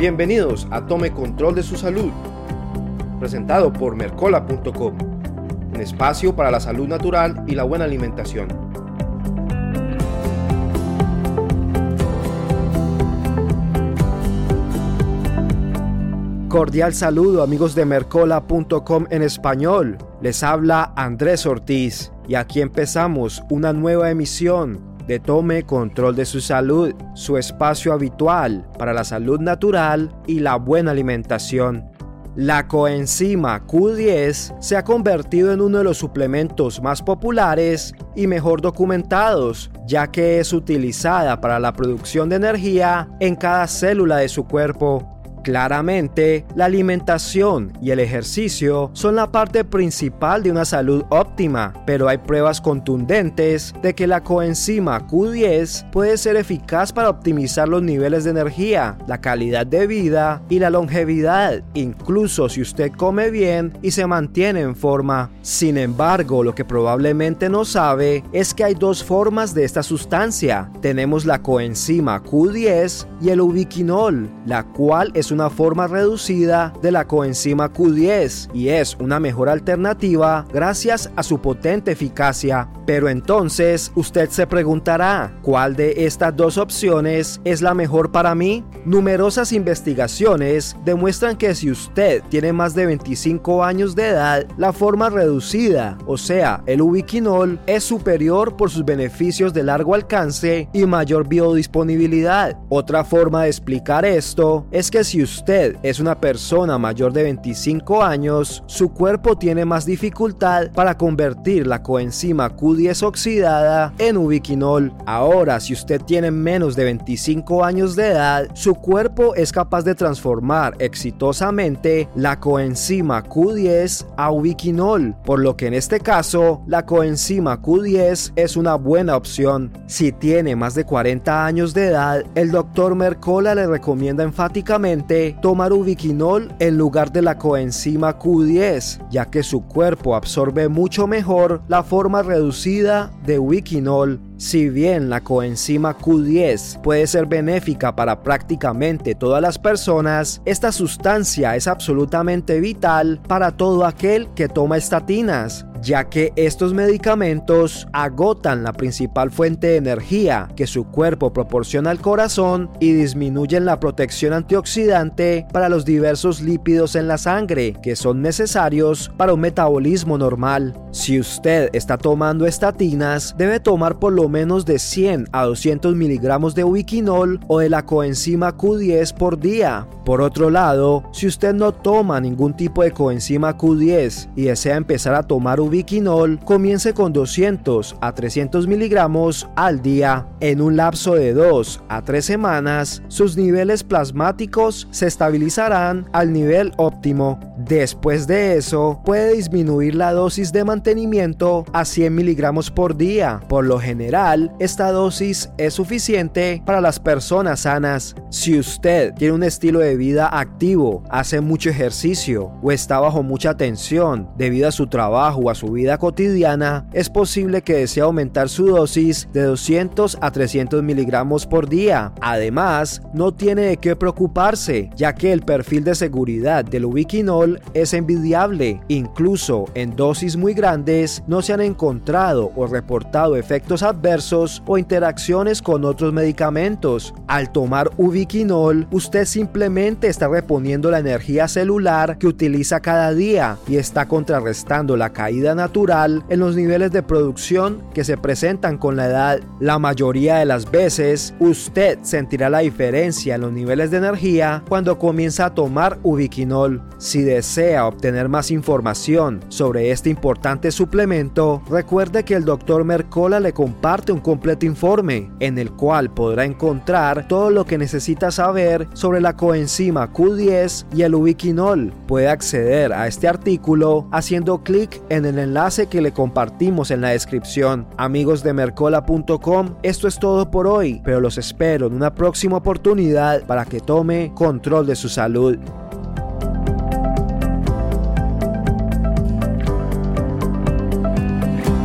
Bienvenidos a Tome Control de su Salud, presentado por Mercola.com, un espacio para la salud natural y la buena alimentación. Cordial saludo amigos de Mercola.com en español. Les habla Andrés Ortiz y aquí empezamos una nueva emisión de Tome Control de su Salud, su espacio habitual para la salud natural y la buena alimentación. La coenzima Q10 se ha convertido en uno de los suplementos más populares y mejor documentados, ya que es utilizada para la producción de energía en cada célula de su cuerpo. Claramente, la alimentación y el ejercicio son la parte principal de una salud óptima, pero hay pruebas contundentes de que la coenzima Q10 puede ser eficaz para optimizar los niveles de energía, la calidad de vida y la longevidad, incluso si usted come bien y se mantiene en forma. Sin embargo, lo que probablemente no sabe es que hay dos formas de esta sustancia. Tenemos la coenzima Q10 y el ubiquinol, la cual es forma reducida de la coenzima Q10 y es una mejor alternativa gracias a su potente eficacia. Pero entonces usted se preguntará, ¿cuál de estas dos opciones es la mejor para mí? Numerosas investigaciones demuestran que si usted tiene más de 25 años de edad, la forma reducida, o sea, el ubiquinol, es superior por sus beneficios de largo alcance y mayor biodisponibilidad. Otra forma de explicar esto es que si usted es una persona mayor de 25 años, su cuerpo tiene más dificultad para convertir la coenzima Q10 oxidada en ubiquinol. Ahora, si usted tiene menos de 25 años de edad, su cuerpo es capaz de transformar exitosamente la coenzima Q10 a ubiquinol, por lo que en este caso, la coenzima Q10 es una buena opción. Si tiene más de 40 años de edad, el doctor Mercola le recomienda enfáticamente tomar ubiquinol en lugar de la coenzima Q10, ya que su cuerpo absorbe mucho mejor la forma reducida de ubiquinol. Si bien la coenzima Q10 puede ser benéfica para prácticamente todas las personas, esta sustancia es absolutamente vital para todo aquel que toma estatinas, ya que estos medicamentos agotan la principal fuente de energía que su cuerpo proporciona al corazón y disminuyen la protección antioxidante para los diversos lípidos en la sangre que son necesarios para un metabolismo normal. Si usted está tomando estatinas, debe tomar por lo menos de 100 a 200 miligramos de ubiquinol o de la coenzima Q10 por día. Por otro lado, si usted no toma ningún tipo de coenzima Q10 y desea empezar a tomar ubiquinol, comience con 200 a 300 miligramos al día. En un lapso de 2 a 3 semanas, sus niveles plasmáticos se estabilizarán al nivel óptimo. Después de eso, puede disminuir la dosis de mantenimiento a 100 miligramos por día. Por lo general, esta dosis es suficiente para las personas sanas. Si usted tiene un estilo de vida activo, hace mucho ejercicio o está bajo mucha tensión debido a su trabajo o a su vida cotidiana, es posible que desee aumentar su dosis de 200 a 300 miligramos por día. Además, no tiene de qué preocuparse, ya que el perfil de seguridad del ubiquinol es envidiable. Incluso en dosis muy grandes no se han encontrado o reportado efectos adversos o interacciones con otros medicamentos. Al tomar ubiquinol, usted simplemente está reponiendo la energía celular que utiliza cada día y está contrarrestando la caída natural en los niveles de producción que se presentan con la edad. La mayoría de las veces usted sentirá la diferencia en los niveles de energía cuando comienza a tomar ubiquinol. Si desea obtener más información sobre este importante suplemento, recuerde que el Dr. Mercola le comparte un completo informe en el cual podrá encontrar todo lo que necesita saber sobre la coenzima Q10 y el ubiquinol. Puede acceder a este artículo haciendo clic en el enlace que le compartimos en la descripción. Amigos de mercola.com, esto es todo por hoy, pero los espero en una próxima oportunidad para que tome control de su salud.